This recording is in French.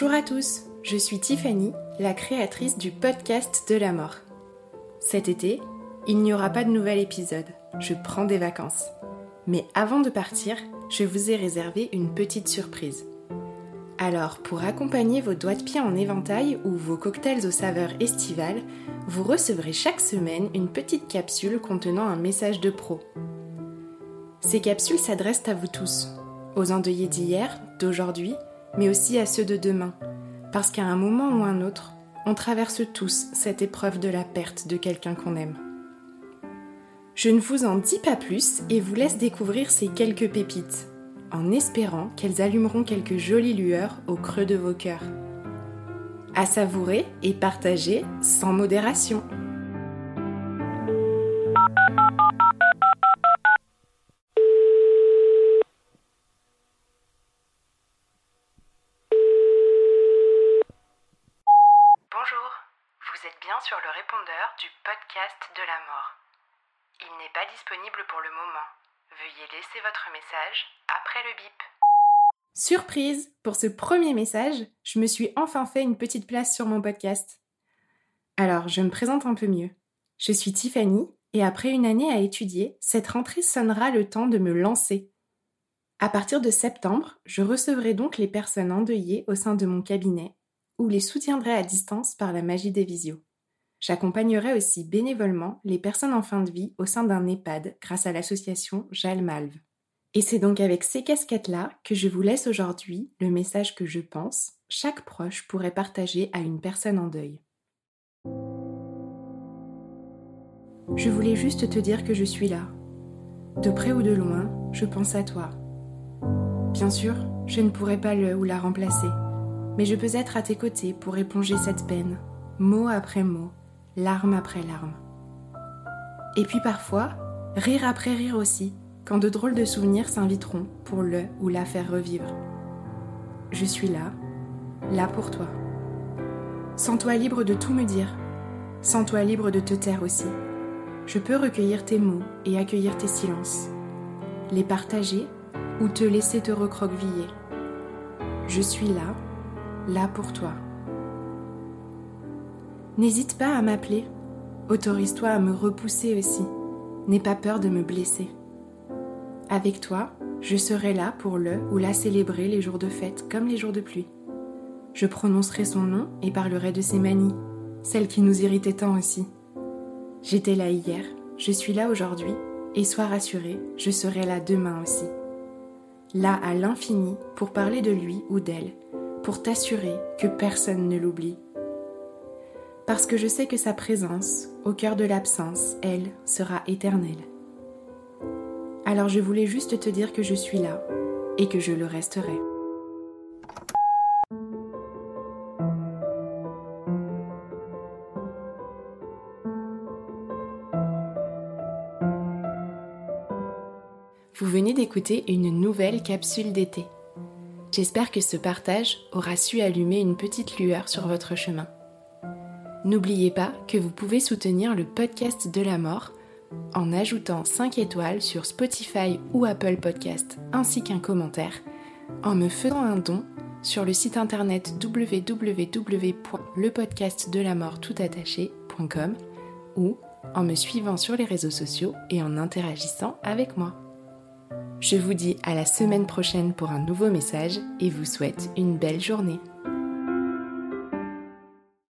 Bonjour à tous, je suis Tiffany, la créatrice du podcast de la mort. Cet été, il n'y aura pas de nouvel épisode, je prends des vacances. Mais avant de partir, je vous ai réservé une petite surprise. Alors, pour accompagner vos doigts de pied en éventail ou vos cocktails aux saveurs estivales, vous recevrez chaque semaine une petite capsule contenant un message de pro. Ces capsules s'adressent à vous tous, aux endeuillés d'hier, d'aujourd'hui, mais aussi à ceux de demain, parce qu'à un moment ou un autre, on traverse tous cette épreuve de la perte de quelqu'un qu'on aime. Je ne vous en dis pas plus et vous laisse découvrir ces quelques pépites, en espérant qu'elles allumeront quelques jolies lueurs au creux de vos cœurs. À savourer et partager sans modération. Sur le répondeur du podcast de la mort. Il n'est pas disponible pour le moment. Veuillez laisser votre message après le bip. Surprise Pour ce premier message, je me suis enfin fait une petite place sur mon podcast. Alors, je me présente un peu mieux. Je suis Tiffany et après une année à étudier, cette rentrée sonnera le temps de me lancer. À partir de septembre, je recevrai donc les personnes endeuillées au sein de mon cabinet ou les soutiendrai à distance par la magie des visios. J'accompagnerai aussi bénévolement les personnes en fin de vie au sein d'un EHPAD grâce à l'association Jalmalve. Et c'est donc avec ces casquettes-là que je vous laisse aujourd'hui le message que je pense chaque proche pourrait partager à une personne en deuil. Je voulais juste te dire que je suis là. De près ou de loin, je pense à toi. Bien sûr, je ne pourrai pas le ou la remplacer, mais je peux être à tes côtés pour éponger cette peine, mot après mot, larme après larme. Et puis parfois, rire après rire aussi, quand de drôles de souvenirs s'inviteront pour le ou la faire revivre. Je suis là, là pour toi. Sens-toi libre de tout me dire. Sens-toi libre de te taire aussi. Je peux recueillir tes mots et accueillir tes silences. Les partager ou te laisser te recroqueviller. Je suis là, là pour toi. N'hésite pas à m'appeler. Autorise-toi à me repousser aussi. N'aie pas peur de me blesser. Avec toi, je serai là pour le ou la célébrer les jours de fête comme les jours de pluie. Je prononcerai son nom et parlerai de ses manies, celles qui nous irritaient tant aussi. J'étais là hier, je suis là aujourd'hui, et sois rassuré, je serai là demain aussi. Là à l'infini pour parler de lui ou d'elle, pour t'assurer que personne ne l'oublie parce que je sais que sa présence, au cœur de l'absence, elle, sera éternelle. Alors je voulais juste te dire que je suis là et que je le resterai. Vous venez d'écouter une nouvelle capsule d'été. J'espère que ce partage aura su allumer une petite lueur sur votre chemin. N'oubliez pas que vous pouvez soutenir le podcast de la mort en ajoutant 5 étoiles sur Spotify ou Apple Podcast ainsi qu'un commentaire, en me faisant un don sur le site internet www.lepodcastdelamortoutattaché.com ou en me suivant sur les réseaux sociaux et en interagissant avec moi. Je vous dis à la semaine prochaine pour un nouveau message et vous souhaite une belle journée.